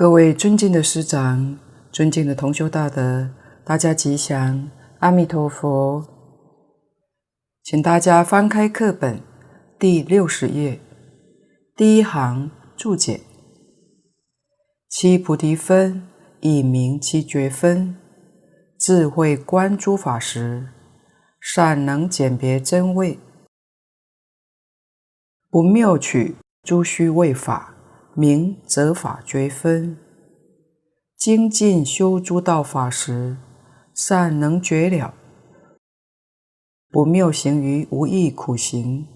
各位尊敬的师长，尊敬的同修大德，大家吉祥，阿弥陀佛。请大家翻开课本第六十页，第一行注解：七菩提分，以名七觉分，智慧观诸法时，善能鉴别真伪，不谬取诸虚伪法，明则法觉分。精进修诸道法时，善能觉了，不谬行于无益苦行，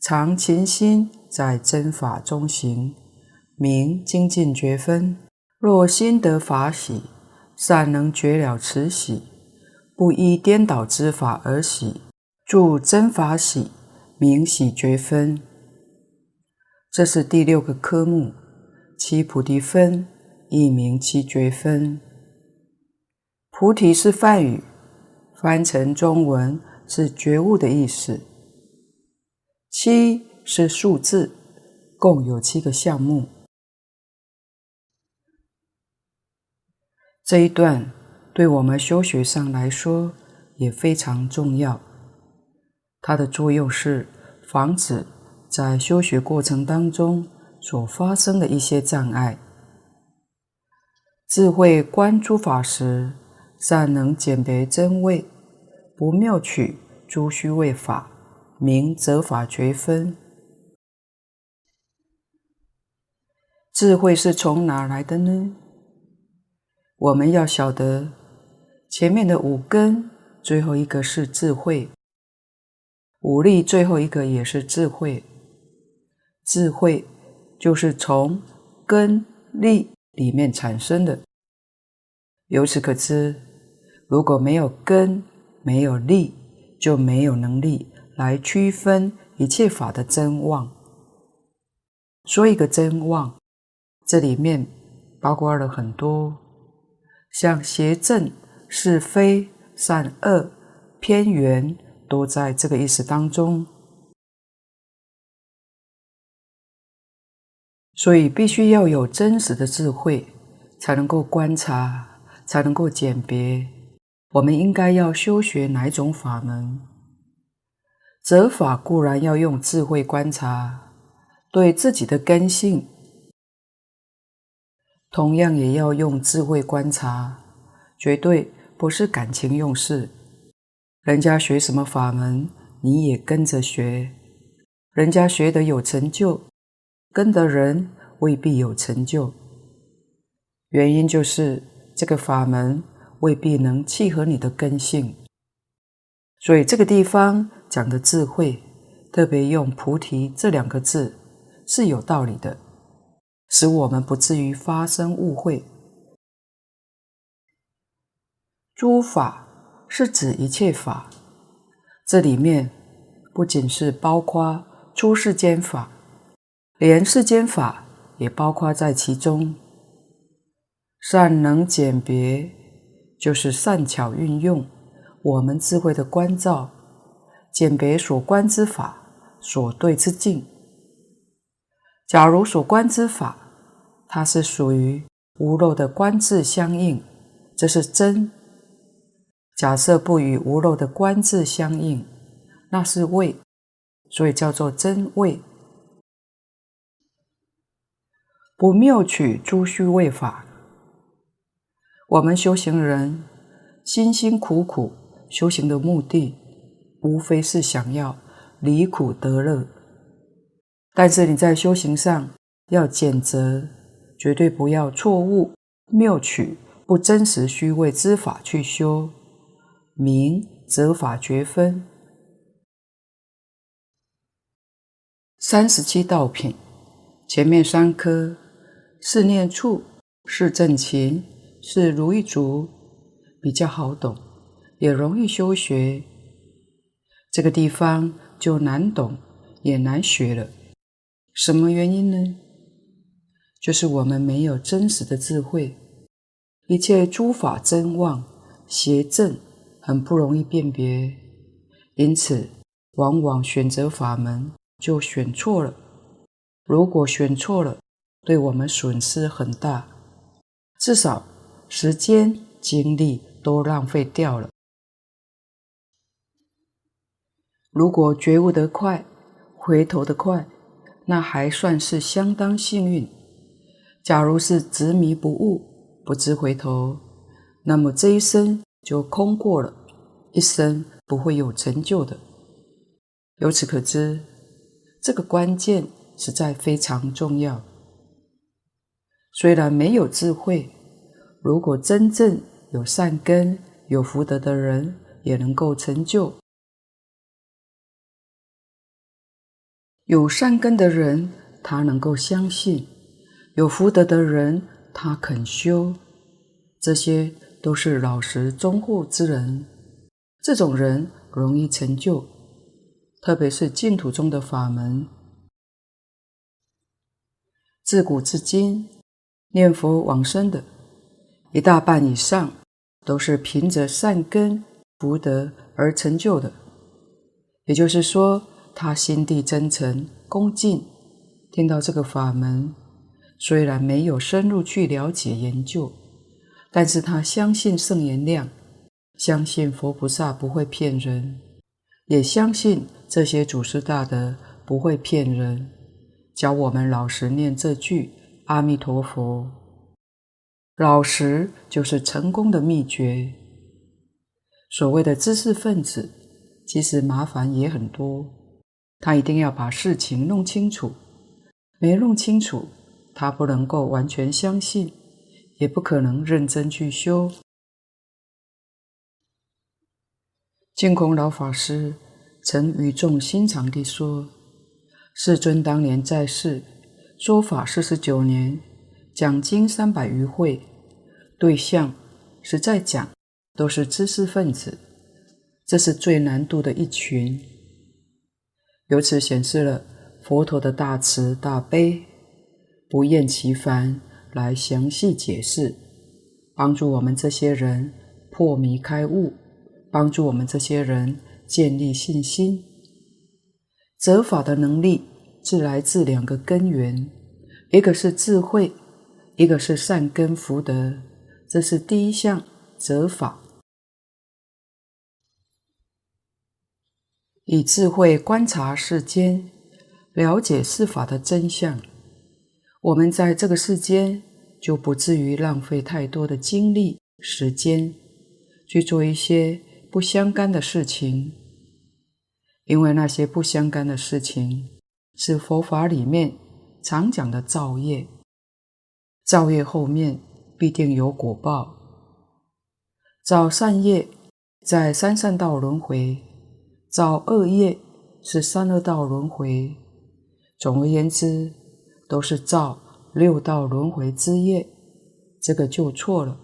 常勤心在真法中行，明精进觉分。若心得法喜，善能觉了此喜。不依颠倒之法而喜，住真法喜，明喜觉分。这是第六个科目，七菩提分，亦名七觉分。菩提是梵语，翻成中文是觉悟的意思。七是数字，共有七个项目。这一段。对我们修学上来说也非常重要。它的作用是防止在修学过程当中所发生的一些障碍。智慧观诸法时，善能鉴别真伪，不谬取诸虚伪法，名则法觉分。智慧是从哪来的呢？我们要晓得。前面的五根，最后一个是智慧；五力，最后一个也是智慧。智慧就是从根力里面产生的。由此可知，如果没有根，没有力，就没有能力来区分一切法的真妄。说一个真妄，这里面包括了很多，像邪正。是非、善恶、偏圆，都在这个意思当中。所以，必须要有真实的智慧，才能够观察，才能够鉴别。我们应该要修学哪一种法门？择法固然要用智慧观察，对自己的根性，同样也要用智慧观察，绝对。不是感情用事，人家学什么法门，你也跟着学；人家学得有成就，跟的人未必有成就。原因就是这个法门未必能契合你的根性。所以这个地方讲的智慧，特别用菩提这两个字是有道理的，使我们不至于发生误会。诸法是指一切法，这里面不仅是包括出世间法，连世间法也包括在其中。善能鉴别，就是善巧运用我们智慧的观照，鉴别所观之法所对之境。假如所观之法，它是属于无漏的观智相应，这是真。假设不与无漏的观智相应，那是伪，所以叫做真伪。不谬取诸虚伪法。我们修行人辛辛苦苦修行的目的，无非是想要离苦得乐。但是你在修行上要检择，绝对不要错误谬取不真实虚伪之法去修。明则法觉分，三十七道品，前面三科是念处，是正勤，是如意足，比较好懂，也容易修学。这个地方就难懂，也难学了。什么原因呢？就是我们没有真实的智慧，一切诸法真妄邪正。很不容易辨别，因此往往选择法门就选错了。如果选错了，对我们损失很大，至少时间精力都浪费掉了。如果觉悟得快，回头得快，那还算是相当幸运。假如是执迷不悟，不知回头，那么这一生就空过了，一生不会有成就的。由此可知，这个关键实在非常重要。虽然没有智慧，如果真正有善根、有福德的人，也能够成就。有善根的人，他能够相信；有福德的人，他肯修。这些都是老实忠厚之人，这种人容易成就，特别是净土中的法门。自古至今，念佛往生的一大半以上，都是凭着善根福德而成就的。也就是说，他心地真诚、恭敬，听到这个法门，虽然没有深入去了解研究，但是他相信圣言量，相信佛菩萨不会骗人，也相信这些祖师大德不会骗人，教我们老实念这句阿弥陀佛。老实就是成功的秘诀。所谓的知识分子，其实麻烦也很多。他一定要把事情弄清楚，没弄清楚，他不能够完全相信，也不可能认真去修。净空老法师曾语重心长地说：“世尊当年在世，说法四十九年，讲经三百余会，对象实在讲都是知识分子，这是最难度的一群。”由此显示了佛陀的大慈大悲，不厌其烦来详细解释，帮助我们这些人破迷开悟，帮助我们这些人建立信心。责法的能力是来自两个根源，一个是智慧，一个是善根福德，这是第一项择法。以智慧观察世间，了解事法的真相，我们在这个世间就不至于浪费太多的精力、时间去做一些不相干的事情，因为那些不相干的事情是佛法里面常讲的造业，造业后面必定有果报，造善业在三善道轮回。造恶业是三恶道轮回，总而言之，都是造六道轮回之业，这个就错了。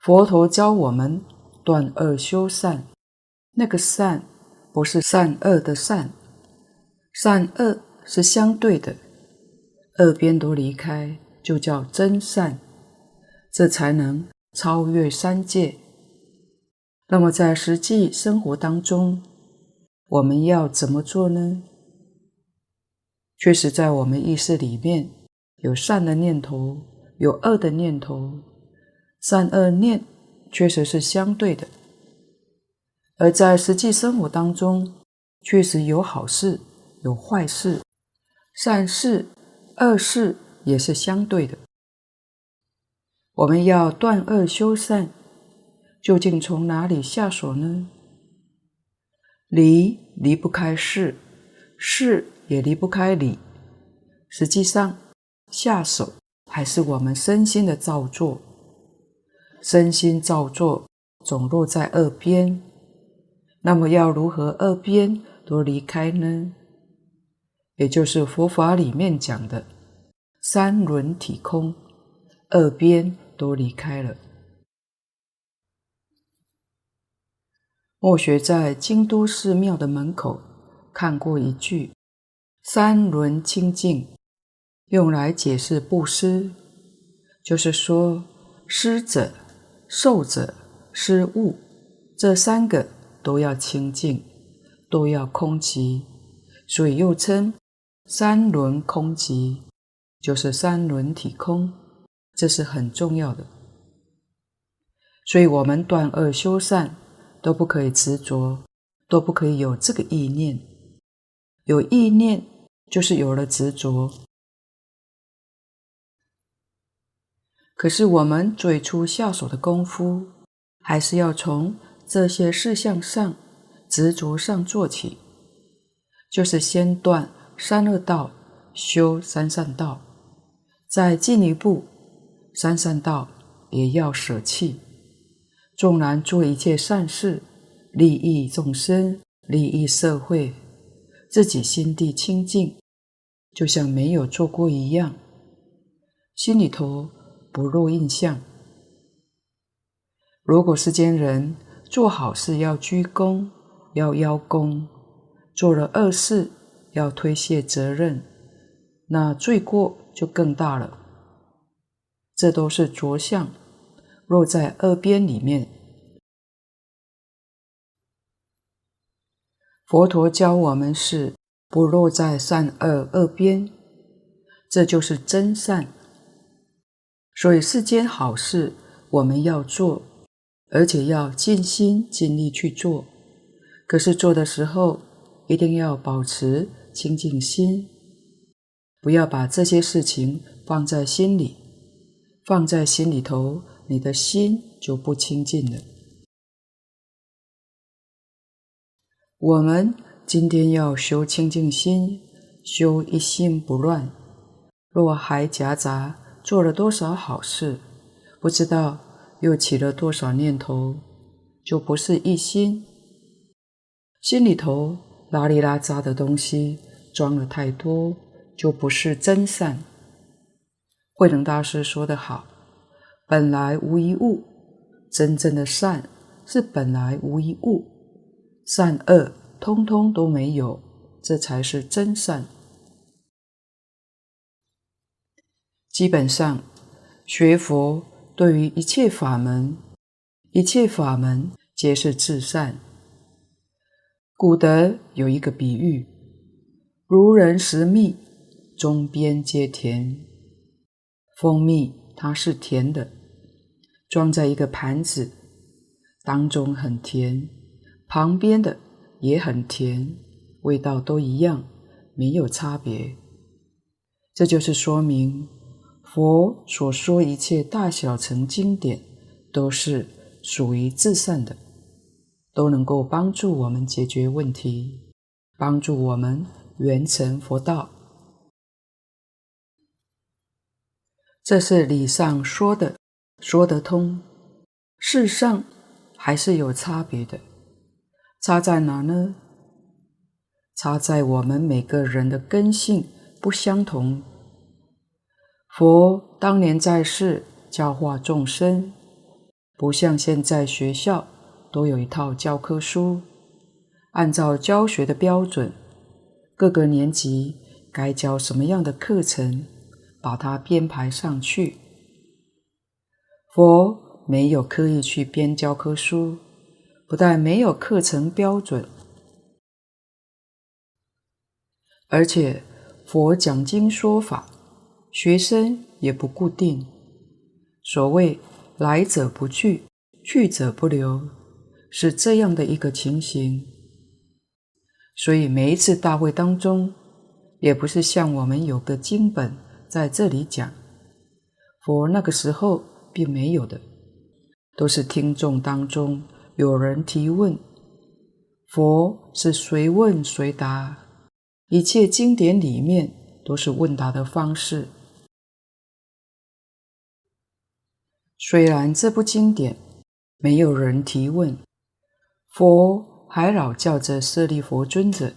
佛陀教我们断恶修善，那个善不是善恶的善，善恶是相对的，二边都离开，就叫真善，这才能超越三界。那么，在实际生活当中，我们要怎么做呢？确实，在我们意识里面有善的念头，有恶的念头，善恶念确实是相对的。而在实际生活当中，确实有好事，有坏事，善事、恶事也是相对的。我们要断恶修善。究竟从哪里下手呢？理离不开事，事也离不开理。实际上，下手还是我们身心的造作。身心造作总落在二边，那么要如何二边都离开呢？也就是佛法里面讲的三轮体空，二边都离开了。墨学在京都寺庙的门口看过一句“三轮清净”，用来解释布施，就是说施者、受者、施物这三个都要清净，都要空寂，所以又称三轮空寂，就是三轮体空。这是很重要的。所以，我们断恶修善都不可以执着，都不可以有这个意念。有意念，就是有了执着。可是，我们最初下手的功夫，还是要从这些事项上、执着上做起，就是先断三恶道，修三善道，再进一步，三善道也要舍弃。纵然做一切善事，利益众生，利益社会，自己心地清净，就像没有做过一样，心里头不落印象。如果世间人做好事要鞠躬，要邀功，做了恶事要推卸责任，那罪过就更大了。这都是着相。落在二边里面，佛陀教我们是不落在善恶二边，这就是真善。所以世间好事我们要做，而且要尽心尽力去做。可是做的时候一定要保持清净心，不要把这些事情放在心里，放在心里头。你的心就不清净了。我们今天要修清净心，修一心不乱。若还夹杂做了多少好事，不知道又起了多少念头，就不是一心。心里头拉里拉杂的东西装了太多，就不是真善。慧能大师说得好。本来无一物，真正的善是本来无一物，善恶通通都没有，这才是真善。基本上，学佛对于一切法门，一切法门皆是至善。古德有一个比喻：如人食蜜，中边皆甜。蜂蜜它是甜的。装在一个盘子，当中很甜，旁边的也很甜，味道都一样，没有差别。这就是说明佛所说一切大小乘经典都是属于至善的，都能够帮助我们解决问题，帮助我们圆成佛道。这是理上说的。说得通，事实上还是有差别的。差在哪呢？差在我们每个人的根性不相同。佛当年在世教化众生，不像现在学校都有一套教科书，按照教学的标准，各个年级该教什么样的课程，把它编排上去。佛没有刻意去编教科书，不但没有课程标准，而且佛讲经说法，学生也不固定。所谓来者不拒，去者不留，是这样的一个情形。所以每一次大会当中，也不是像我们有个经本在这里讲，佛那个时候。并没有的，都是听众当中有人提问，佛是随问随答，一切经典里面都是问答的方式。虽然这部经典没有人提问，佛还老叫着舍利弗尊者，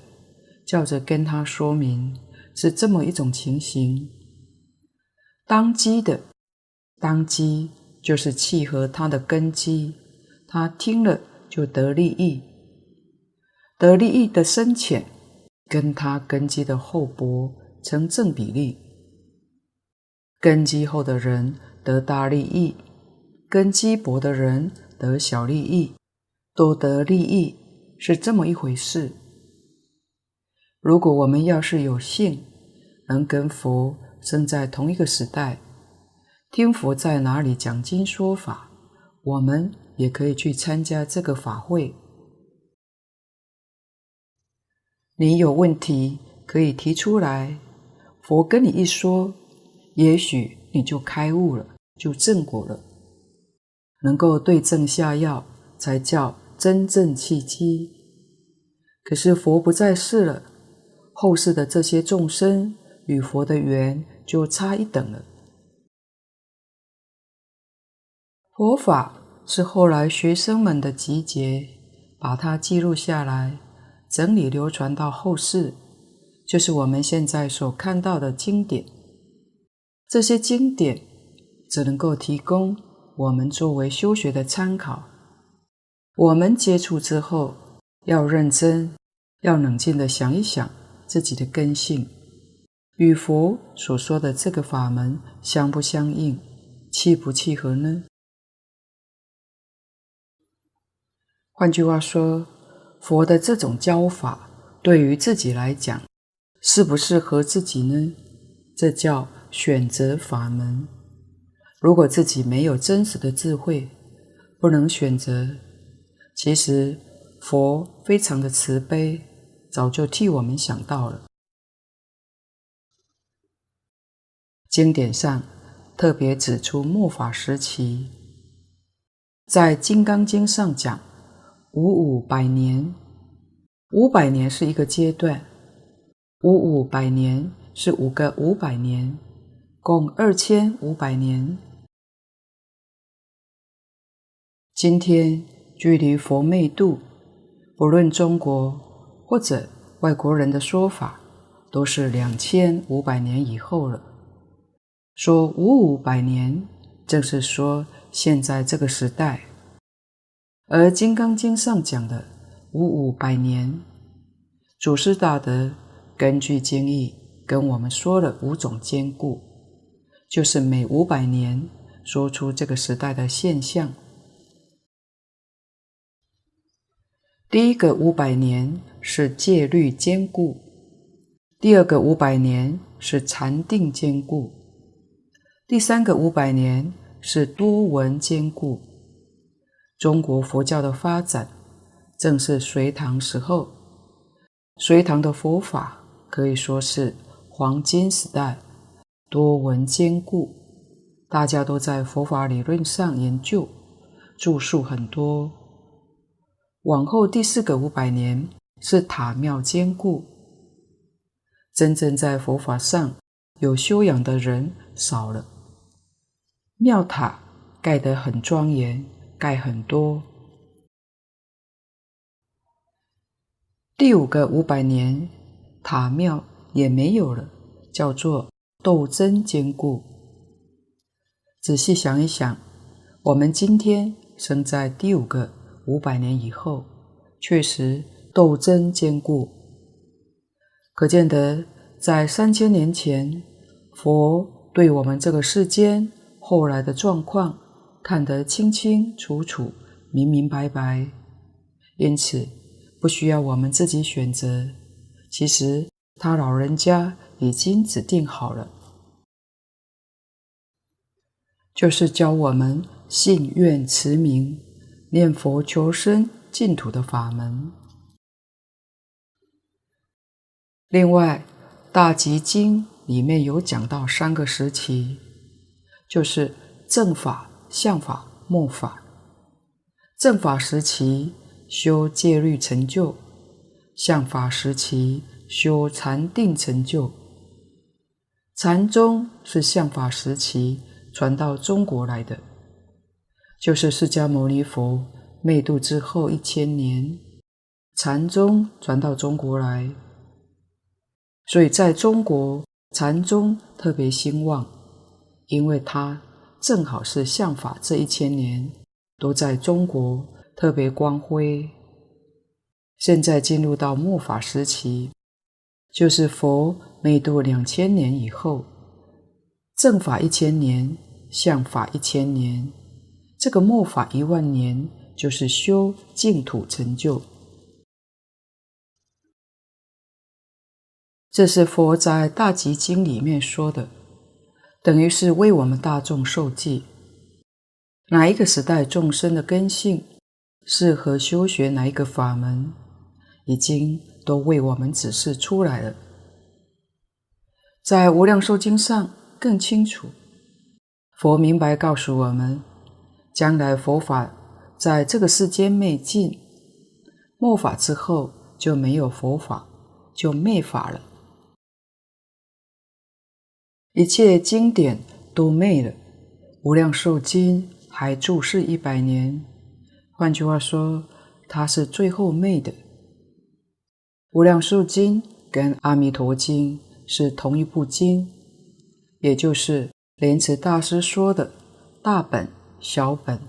叫着跟他说明是这么一种情形，当机的。当机就是契合他的根基，他听了就得利益，得利益的深浅跟他根基的厚薄成正比例。根基厚的人得大利益，根基薄的人得小利益，都得利益是这么一回事。如果我们要是有幸能跟佛生在同一个时代，听佛在哪里讲经说法，我们也可以去参加这个法会。你有问题可以提出来，佛跟你一说，也许你就开悟了，就正果了。能够对症下药，才叫真正契机。可是佛不在世了，后世的这些众生与佛的缘就差一等了。佛法是后来学生们的集结，把它记录下来。整理流传到后世，就是我们现在所看到的经典。这些经典只能够提供我们作为修学的参考。我们接触之后，要认真，要冷静地想一想自己的根性，与佛所说的这个法门相不相应，契不契合呢？换句话说。佛的这种教法，对于自己来讲，适不适合自己呢？这叫选择法门。如果自己没有真实的智慧，不能选择，其实佛非常的慈悲，早就替我们想到了。经典上特别指出末法时期，在《金刚经》上讲。五五百年，五百年是一个阶段，五五百年是五个五百年，共二千五百年。今天距离佛灭度，不论中国或者外国人的说法，都是两千五百年以后了。说五五百年，正是说现在这个时代。而《金刚经》上讲的五五百年，祖师大德根据经义跟我们说了五种坚固，就是每五百年说出这个时代的现象。第一个五百年是戒律坚固，第二个五百年是禅定坚固，第三个五百年是多闻坚固。中国佛教的发展正是隋唐时候，隋唐的佛法可以说是黄金时代，多闻坚固，大家都在佛法理论上研究，著述很多。往后第四个五百年是塔庙坚固，真正在佛法上有修养的人少了，庙塔盖得很庄严。盖很多。第五个五百年，塔庙也没有了，叫做斗争坚固。仔细想一想，我们今天生在第五个五百年以后，确实斗争坚固。可见得在三千年前，佛对我们这个世间后来的状况。看得清清楚楚、明明白白，因此不需要我们自己选择。其实他老人家已经指定好了，就是教我们信愿持名、念佛求生净土的法门。另外，《大集经》里面有讲到三个时期，就是正法。相法、末法，正法时期修戒律成就，相法时期修禅定成就，禅宗是相法时期传到中国来的，就是释迦牟尼佛灭度之后一千年，禅宗传到中国来，所以在中国禅宗特别兴旺，因为它。正好是相法这一千年都在中国特别光辉。现在进入到末法时期，就是佛灭度两千年以后，正法一千年，相法一千年，这个末法一万年就是修净土成就。这是佛在《大集经》里面说的。等于是为我们大众授记。哪一个时代众生的根性适合修学哪一个法门，已经都为我们指示出来了。在《无量寿经》上更清楚，佛明白告诉我们，将来佛法在这个世间灭尽，末法之后就没有佛法，就灭法了。一切经典都灭了，无量寿经还注释一百年。换句话说，它是最后灭的。无量寿经跟阿弥陀经是同一部经，也就是莲池大师说的大本、小本。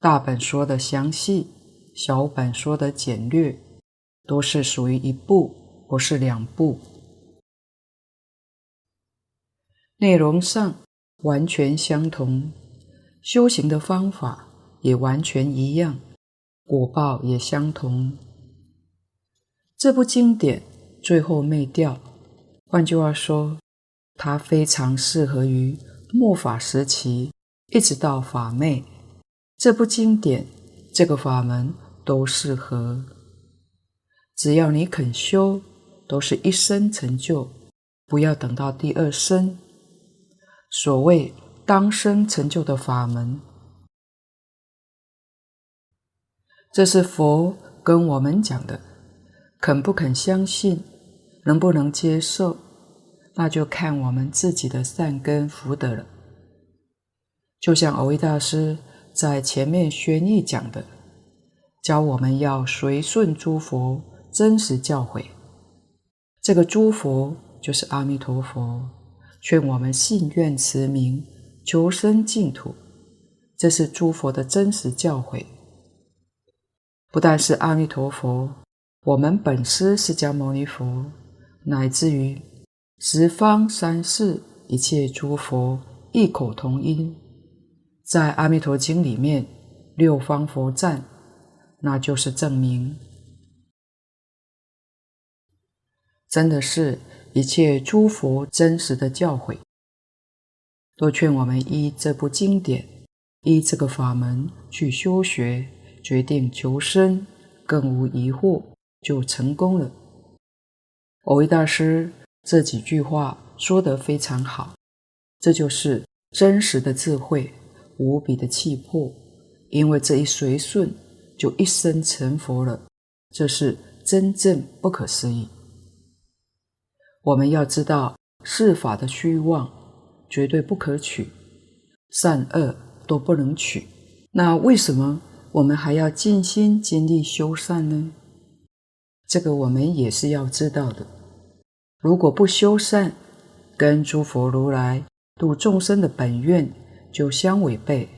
大本说的详细，小本说的简略，都是属于一部，不是两部。内容上完全相同，修行的方法也完全一样，果报也相同。这部经典最后灭掉，换句话说，它非常适合于末法时期，一直到法灭。这部经典，这个法门都适合，只要你肯修，都是一生成就，不要等到第二生。所谓当生成就的法门，这是佛跟我们讲的，肯不肯相信，能不能接受，那就看我们自己的善根福德了。就像蕅益大师在前面宣义讲的，教我们要随顺诸佛真实教诲，这个诸佛就是阿弥陀佛。劝我们信愿持名，求生净土，这是诸佛的真实教诲。不但是阿弥陀佛，我们本师释迦牟尼佛，乃至于十方三世一切诸佛异口同音，在《阿弥陀经》里面六方佛赞，那就是证明，真的是。一切诸佛真实的教诲，都劝我们依这部经典，依这个法门去修学，决定求生，更无疑惑，就成功了。蕅益大师这几句话说得非常好，这就是真实的智慧，无比的气魄。因为这一随顺，就一生成佛了，这是真正不可思议。我们要知道，世法的虚妄绝对不可取，善恶都不能取。那为什么我们还要尽心尽力修善呢？这个我们也是要知道的。如果不修善，跟诸佛如来度众生的本愿就相违背。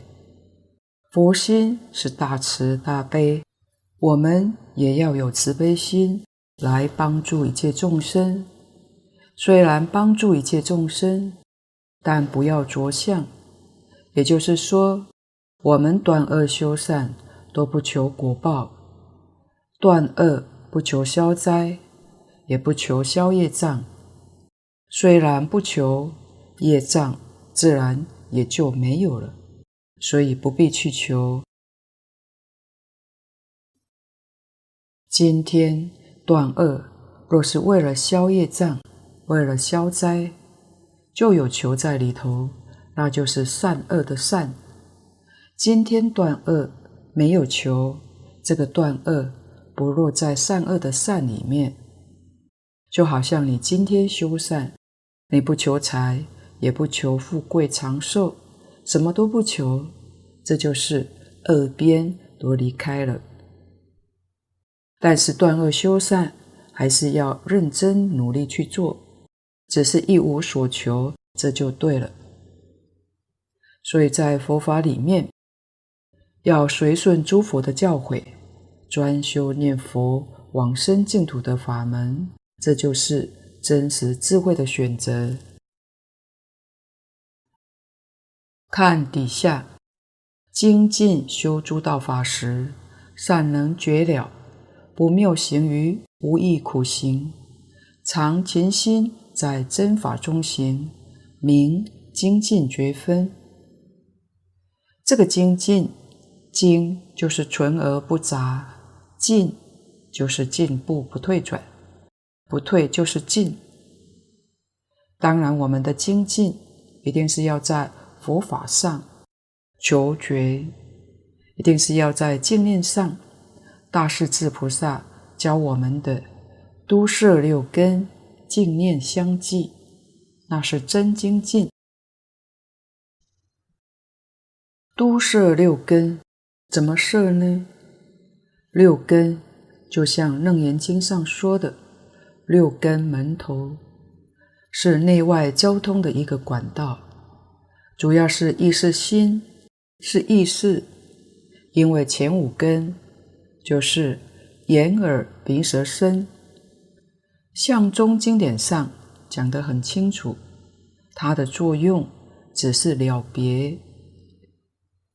佛心是大慈大悲，我们也要有慈悲心来帮助一切众生。虽然帮助一切众生，但不要着相。也就是说，我们断恶修善都不求果报，断恶不求消灾，也不求消业障。虽然不求，业障自然也就没有了，所以不必去求。今天断恶，若是为了消业障，为了消灾，就有求在里头，那就是善恶的善。今天断恶没有求，这个断恶不落在善恶的善里面，就好像你今天修善，你不求财，也不求富贵长寿，什么都不求，这就是恶边都离开了。但是断恶修善，还是要认真努力去做。只是一无所求，这就对了。所以在佛法里面，要随顺诸佛的教诲，专修念佛往生净土的法门，这就是真实智慧的选择。看底下，精进修诸道法时，善能觉了，不谬行于无益苦行，常勤心。在真法中行，明精进觉分。这个精进，精就是纯而不杂，进就是进步不退转，不退就是进。当然，我们的精进一定是要在佛法上求觉，一定是要在净念上。大势至菩萨教我们的都摄六根，净念相继，那是真精进。都摄六根，怎么摄呢？六根就像《楞严经》上说的，六根门头是内外交通的一个管道，主要是意识心，是意识，因为前五根就是眼耳鼻舌身。相中经典上讲得很清楚，它的作用只是了别，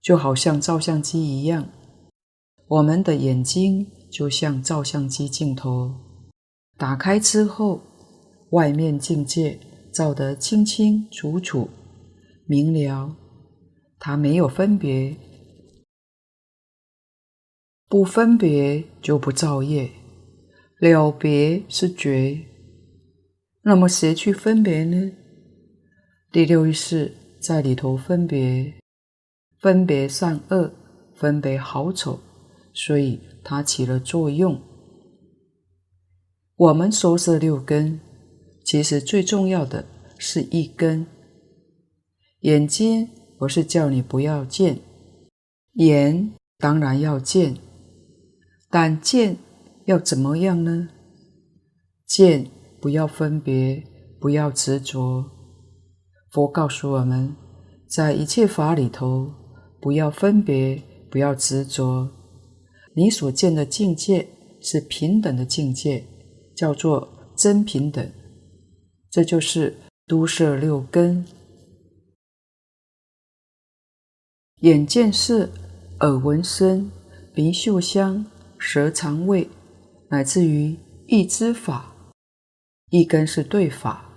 就好像照相机一样，我们的眼睛就像照相机镜头，打开之后，外面境界照得清清楚楚、明了，它没有分别，不分别就不造业。了别是觉，那么谁去分别呢？第六意识在里头分别，分别善恶，分别好丑，所以它起了作用。我们收这六根，其实最重要的是一根。眼睛不是叫你不要见，眼当然要见，但见。要怎么样呢？见不要分别，不要执着。佛告诉我们，在一切法里头，不要分别，不要执着。你所见的境界是平等的境界，叫做真平等。这就是都摄六根：眼见色，耳闻声，鼻嗅香，舌尝味。乃至于意知法，一根是对法，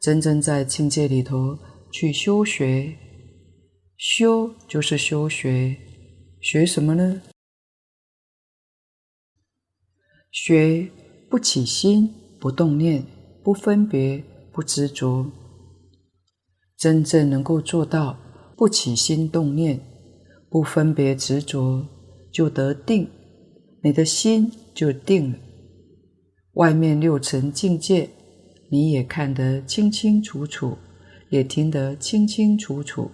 真正在境界里头去修学，修就是修学，学什么呢？学不起心，不动念，不分别，不执着，真正能够做到不起心动念，不分别执着，就得定，你的心。就定了，外面六层境界，你也看得清清楚楚，也听得清清楚楚，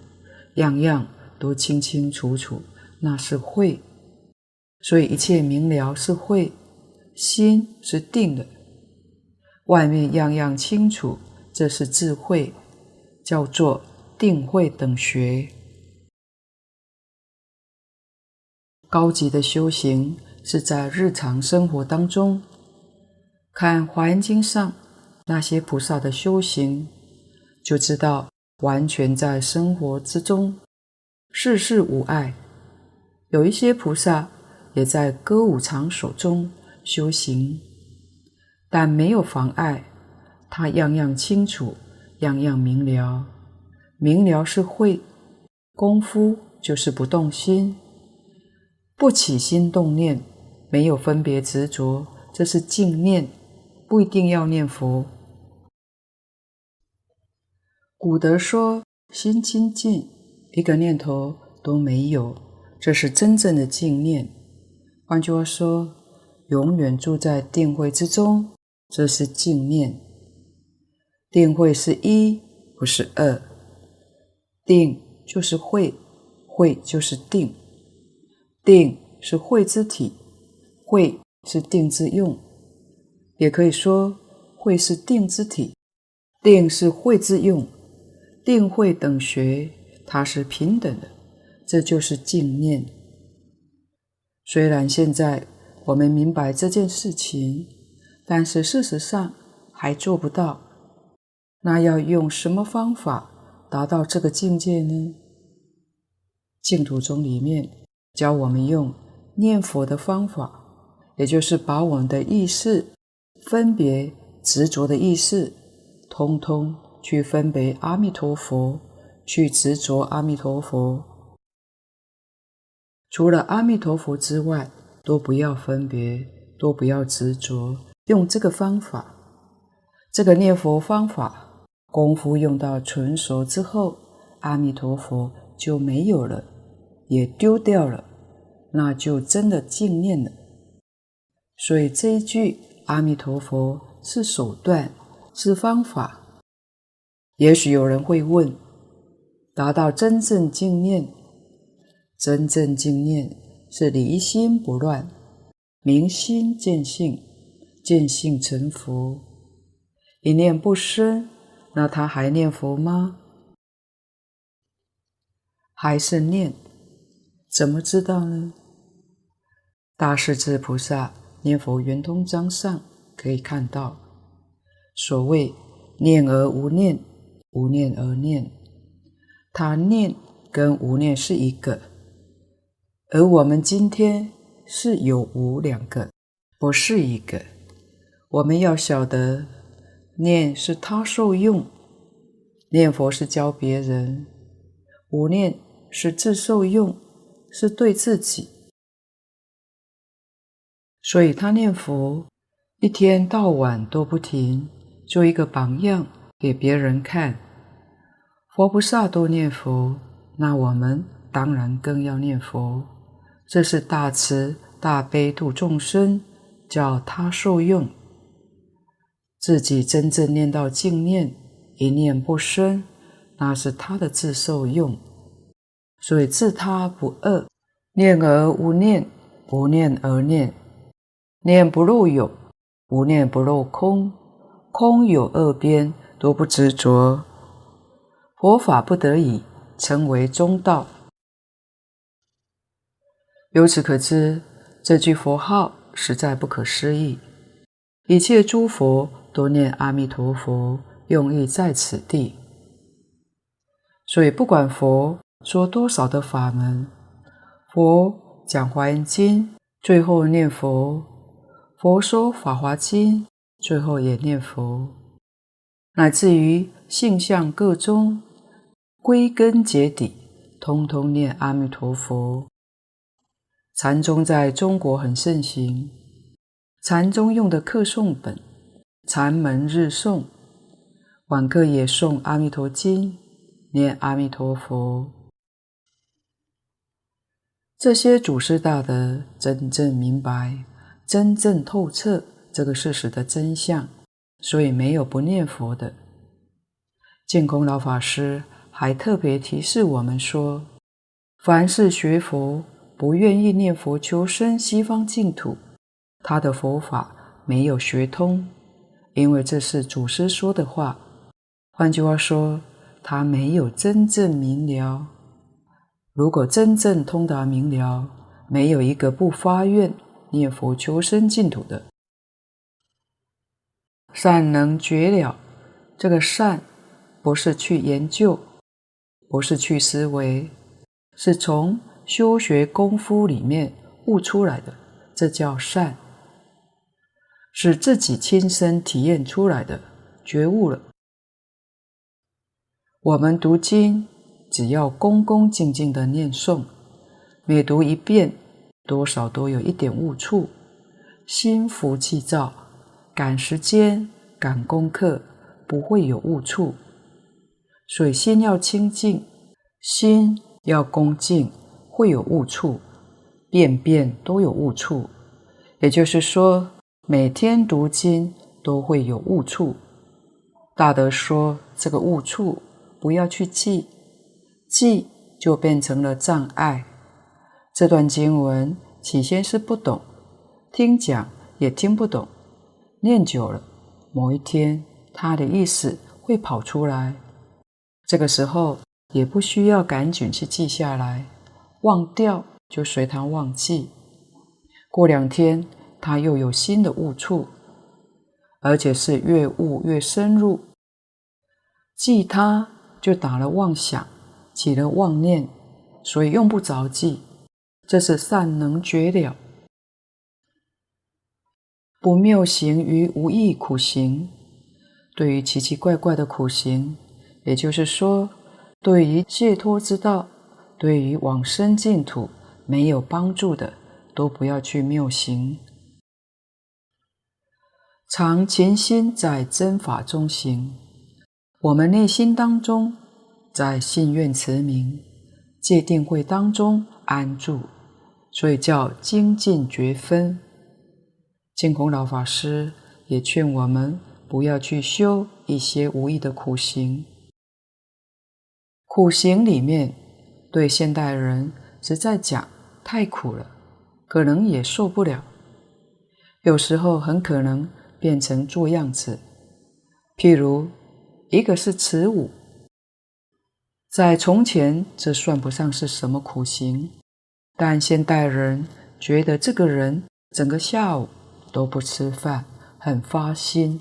样样都清清楚楚，那是慧。所以一切明了是慧，心是定的，外面样样清楚，这是智慧，叫做定慧等学。高级的修行。是在日常生活当中，看《华严经》上那些菩萨的修行，就知道完全在生活之中，事事无碍。有一些菩萨也在歌舞场所中修行，但没有妨碍，他样样清楚，样样明了。明了是慧，功夫就是不动心，不起心动念。没有分别执着，这是净念，不一定要念佛。古德说：“心清净，一个念头都没有，这是真正的净念。”换句话说，永远住在定慧之中，这是净念。定慧是一，不是二。定就是慧，慧就是定，定是慧之体。慧是定之用，也可以说慧是定之体，定是慧之用，定慧等学，它是平等的，这就是净念。虽然现在我们明白这件事情，但是事实上还做不到。那要用什么方法达到这个境界呢？净土宗里面教我们用念佛的方法。也就是把我们的意识分别执着的意识，通通去分别阿弥陀佛，去执着阿弥陀佛。除了阿弥陀佛之外，都不要分别，都不要执着。用这个方法，这个念佛方法，功夫用到纯熟之后，阿弥陀佛就没有了，也丢掉了，那就真的净念了。所以这一句阿弥陀佛是手段，是方法。也许有人会问：达到真正净念？真正净念是离心不乱，明心见性，见性成佛。一念不生，那他还念佛吗？还是念？怎么知道呢？大势至菩萨《念佛圆通章》上可以看到，所谓念而无念，无念而念，他念跟无念是一个。而我们今天是有无两个，不是一个。我们要晓得，念是他受用，念佛是教别人；无念是自受用，是对自己。所以他念佛一天到晚都不停，做一个榜样给别人看。佛菩萨都念佛，那我们当然更要念佛。这是大慈大悲度众生，叫他受用。自己真正念到净念，一念不生，那是他的自受用。所以自他不二，念而无念，无念而念，念不入有，无念不入空，空有二边，都不执着。佛法不得已，成为中道。由此可知，这句佛号实在不可思议。一切诸佛多念阿弥陀佛，用意在此地。所以，不管佛说多少的法门，佛讲华严经，最后念佛；佛说法华经，最后也念佛。乃至于性相各宗，归根结底，通通念阿弥陀佛。禅宗在中国很盛行，禅宗用的课诵本，禅门日诵，晚课也诵《阿弥陀经》，念阿弥陀佛。这些祖师大德真正明白、真正透彻这个事实的真相，所以没有不念佛的。净空老法师还特别提示我们说：凡是学佛，不愿意念佛求生西方净土，他的佛法没有学通，因为这是祖师说的话。换句话说，他没有真正明了。如果真正通达明了，没有一个不发愿念佛求生净土的。善能觉了，这个善不是去研究，不是去思维，是从。修学功夫里面悟出来的，这叫善，是自己亲身体验出来的，觉悟了。我们读经，只要恭恭敬敬的念诵，每读一遍，多少都有一点悟处，心浮气躁，赶时间、赶功课，不会有悟处。所以心要清净，心要恭敬。会有悟处，遍遍都有悟处。也就是说，每天读经都会有误处。大德说，这个误处不要去记，记就变成了障碍。这段经文起先是不懂，听讲也听不懂，念久了，某一天他的意思会跑出来。这个时候也不需要赶紧去记下来。忘掉就随他忘记，过两天他又有新的悟处，而且是越悟越深入。记他就打了妄想，起了妄念，所以用不着记。这是善能觉了，不谬行于无益苦行。对于奇奇怪怪的苦行，也就是说对于解脱之道，对于往生净土没有帮助的，都不要去谬行。常勤心在真法中行，我们内心当中在信愿持名，戒定慧当中安住，所以叫精进觉分。净空老法师也劝我们不要去修一些无益的苦行。苦行里面，对现代人实在讲太苦了，可能也受不了。有时候很可能。变成做样子，譬如一个是持午，在从前这算不上是什么苦行，但现代人觉得这个人整个下午都不吃饭，很发心。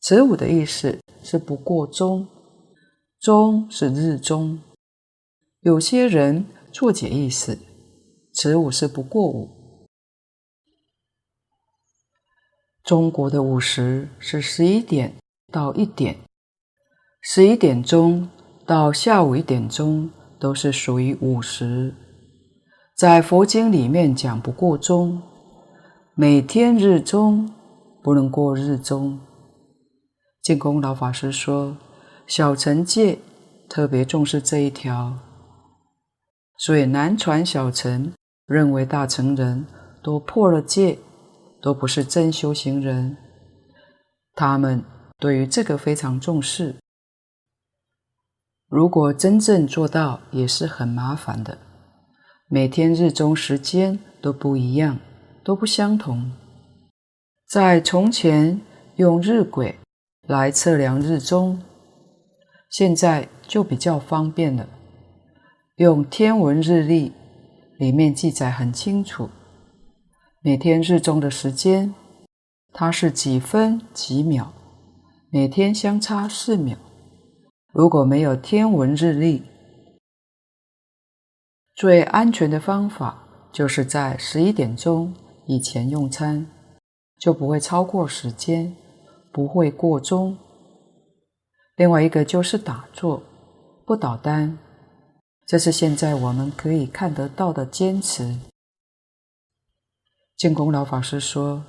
持午的意思是不过中，中是日中，有些人错解意思，持午是不过午。中国的午时是十一点到一点，十一点钟到下午一点钟都是属于午时。在佛经里面讲不过中，每天日中不能过日中。净空老法师说，小乘戒特别重视这一条，所以南传小乘认为大乘人都破了戒。都不是真修行人，他们对于这个非常重视。如果真正做到，也是很麻烦的。每天日中时间都不一样，都不相同。在从前用日晷来测量日中，现在就比较方便了，用天文日历，里面记载很清楚。每天日中的时间，它是几分几秒，每天相差四秒。如果没有天文日历，最安全的方法就是在十一点钟以前用餐，就不会超过时间，不会过钟。另外一个就是打坐，不倒单，这是现在我们可以看得到的坚持。净空老法师说：“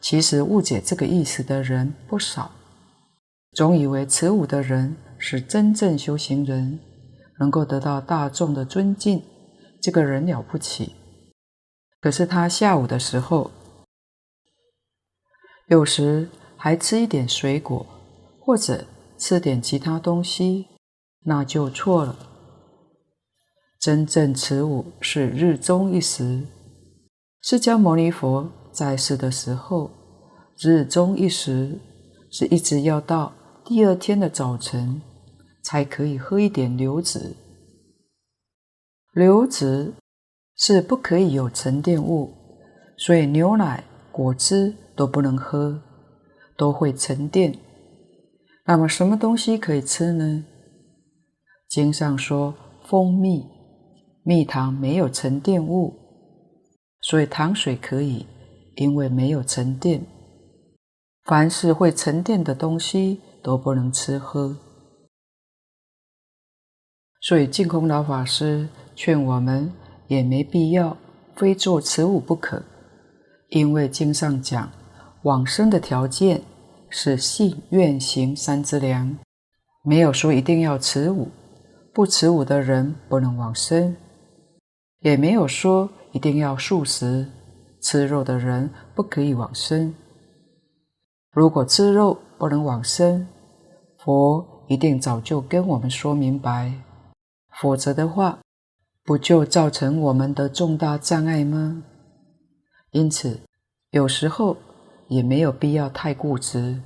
其实误解这个意思的人不少，总以为持午的人是真正修行人，能够得到大众的尊敬，这个人了不起。可是他下午的时候，有时还吃一点水果，或者吃点其他东西，那就错了。真正持午是日中一时。”释迦牟尼佛在世的时候，日中一时是一直要到第二天的早晨才可以喝一点流质。流质是不可以有沉淀物，所以牛奶、果汁都不能喝，都会沉淀。那么什么东西可以吃呢？经上说蜂蜜，蜜糖没有沉淀物。所以糖水可以，因为没有沉淀。凡是会沉淀的东西都不能吃喝。所以净空老法师劝我们也没必要非做持午不可，因为经上讲往生的条件是信愿行三资粮，没有说一定要持午，不持午的人不能往生，也没有说。一定要素食，吃肉的人不可以往生。如果吃肉不能往生，佛一定早就跟我们说明白，否则的话，不就造成我们的重大障碍吗？因此，有时候也没有必要太固执。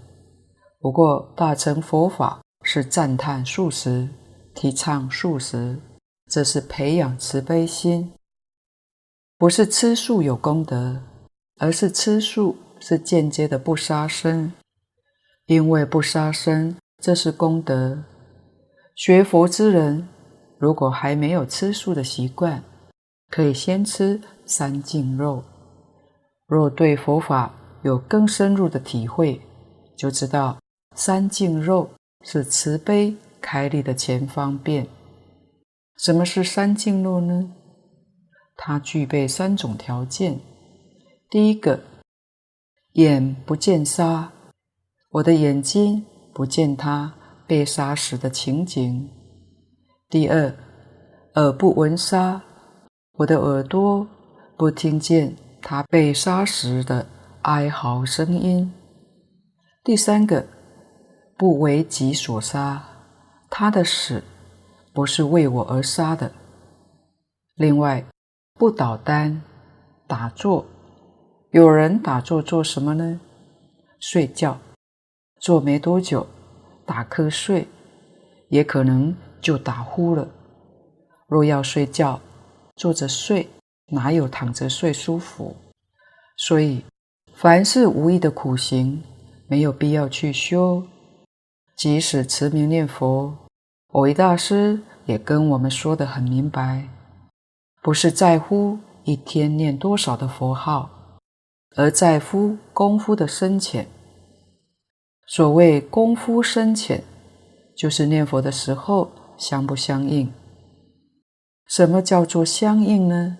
不过，大乘佛法是赞叹素食，提倡素食，这是培养慈悲心。不是吃素有功德，而是吃素是间接的不杀生，因为不杀生这是功德。学佛之人如果还没有吃素的习惯，可以先吃三净肉。若对佛法有更深入的体会，就知道三净肉是慈悲开立的前方便。什么是三净肉呢？它具备三种条件。第一个，眼不见杀，我的眼睛不见他被杀时的情景；第二，耳不闻杀，我的耳朵不听见他被杀时的哀嚎声音；第三个，不为己所杀，他的死。不是为我而杀的。另外，不倒单打坐，有人打坐做什么呢？睡觉，坐没多久打瞌睡，也可能就打呼了。若要睡觉，坐着睡，哪有躺着睡舒服？所以，凡是无益的苦行，没有必要去修。即使持名念佛。我一大师也跟我们说得很明白，不是在乎一天念多少的佛号，而在乎功夫的深浅。所谓功夫深浅，就是念佛的时候相不相应。什么叫做相应呢？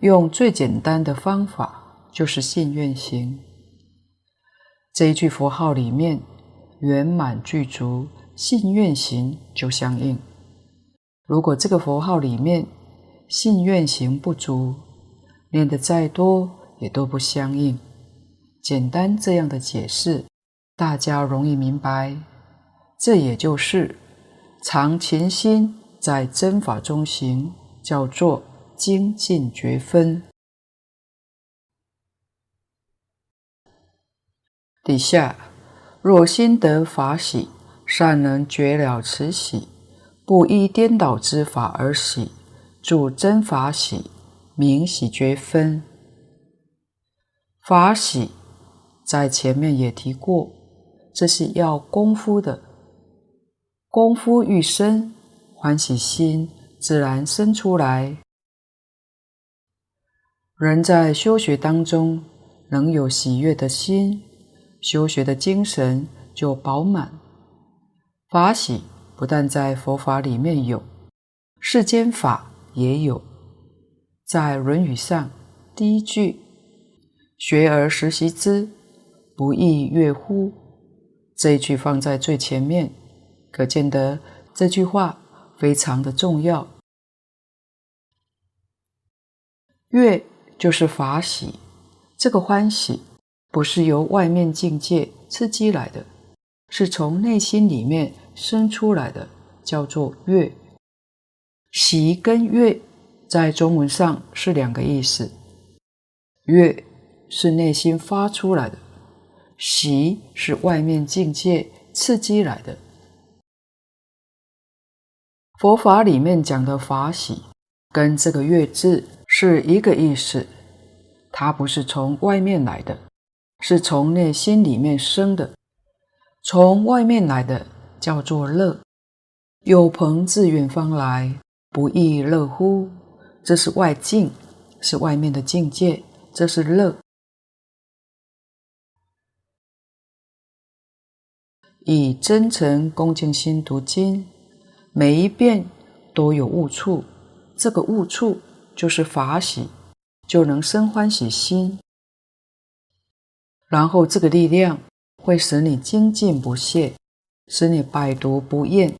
用最简单的方法，就是信愿行。这一句佛号里面。圆满具足，信愿行就相应。如果这个佛号里面信愿行不足，念得再多也都不相应。简单这样的解释，大家容易明白。这也就是常勤心在真法中行，叫做精进觉分。底下。若心得法喜，善能觉了此喜，不依颠倒之法而喜，住真法喜，名喜觉分。法喜在前面也提过，这是要功夫的，功夫愈深，欢喜心自然生出来。人在修学当中，能有喜悦的心。修学的精神就饱满，法喜不但在佛法里面有，世间法也有。在《论语》上第一句“学而时习之，不亦说乎”这一句放在最前面，可见得这句话非常的重要。悦就是法喜，这个欢喜。不是由外面境界刺激来的，是从内心里面生出来的，叫做悦。喜跟悦在中文上是两个意思。悦是内心发出来的，喜是外面境界刺激来的。佛法里面讲的法喜，跟这个悦字是一个意思，它不是从外面来的。是从内心里面生的，从外面来的叫做乐。有朋自远方来，不亦乐乎？这是外境，是外面的境界，这是乐。以真诚恭敬心读经，每一遍都有悟处，这个悟处就是法喜，就能生欢喜心。然后，这个力量会使你精进不懈，使你百读不厌，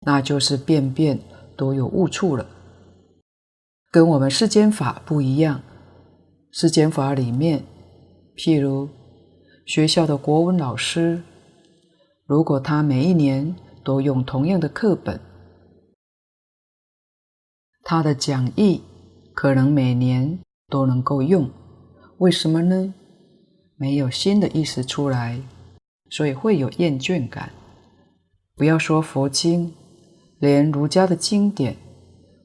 那就是遍遍都有误处了。跟我们世间法不一样，世间法里面，譬如学校的国文老师，如果他每一年都用同样的课本，他的讲义可能每年都能够用，为什么呢？没有新的意思出来，所以会有厌倦感。不要说佛经，连儒家的经典，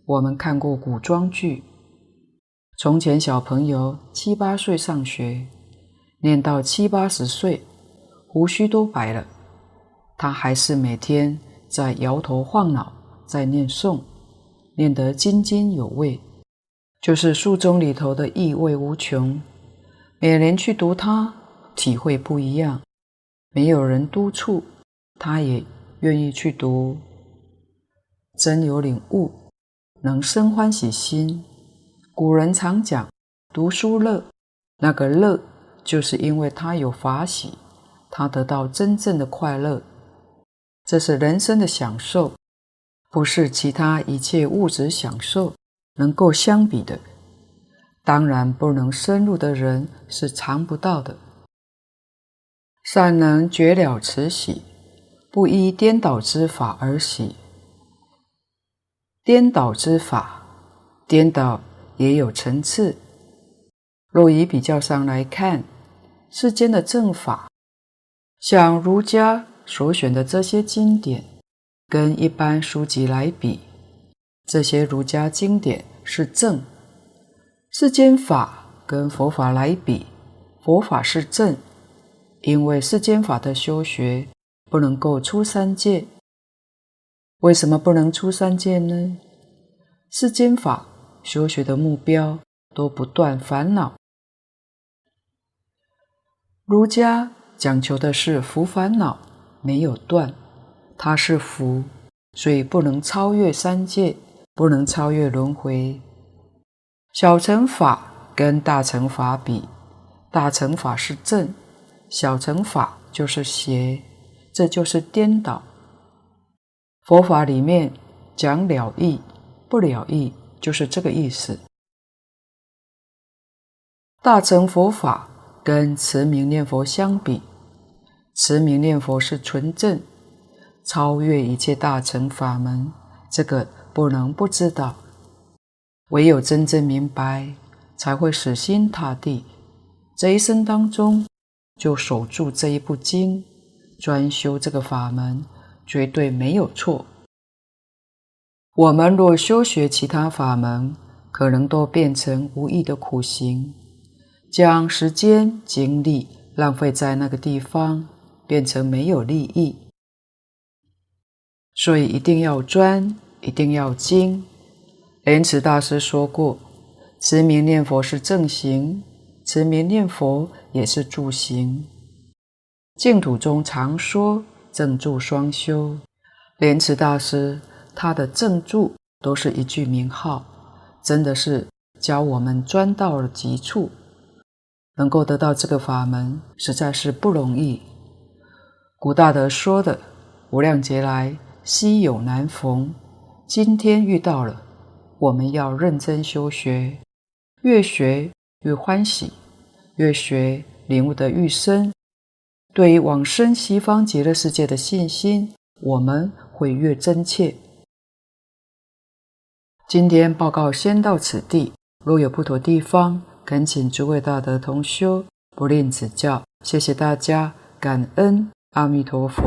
我们看过古装剧。从前小朋友七八岁上学，念到七八十岁，胡须都白了，他还是每天在摇头晃脑，在念诵，念得津津有味，就是书中里头的意味无穷。每年去读它，体会不一样。没有人督促，他也愿意去读。真有领悟，能生欢喜心。古人常讲“读书乐”，那个乐，就是因为他有法喜，他得到真正的快乐。这是人生的享受，不是其他一切物质享受能够相比的。当然，不能深入的人是尝不到的。善能觉了此喜，不依颠倒之法而喜。颠倒之法，颠倒也有层次。若以比较上来看，世间的正法，像儒家所选的这些经典，跟一般书籍来比，这些儒家经典是正；世间法跟佛法来比，佛法是正。因为世间法的修学不能够出三界，为什么不能出三界呢？世间法修学的目标都不断烦恼，儒家讲求的是伏烦恼，没有断，它是伏，所以不能超越三界，不能超越轮回。小乘法跟大乘法比，大乘法是正。小乘法就是邪，这就是颠倒。佛法里面讲了义，不了义，就是这个意思。大乘佛法跟持名念佛相比，持名念佛是纯正，超越一切大乘法门，这个不能不知道。唯有真正明白，才会死心塌地。这一生当中。就守住这一部经，专修这个法门，绝对没有错。我们若修学其他法门，可能都变成无益的苦行，将时间精力浪费在那个地方，变成没有利益。所以一定要专，一定要精。莲池大师说过：“持名念佛是正行。”持名念佛也是助行，净土中常说正助双修。莲池大师他的正助都是一句名号，真的是教我们专到了极处，能够得到这个法门实在是不容易。古大德说的“无量劫来稀有难逢”，今天遇到了，我们要认真修学，越学。越欢喜，越学领悟得愈深，对于往生西方极乐世界的信心，我们会越真切。今天报告先到此地，若有不妥地方，恳请诸位大德同修不吝指教。谢谢大家，感恩阿弥陀佛。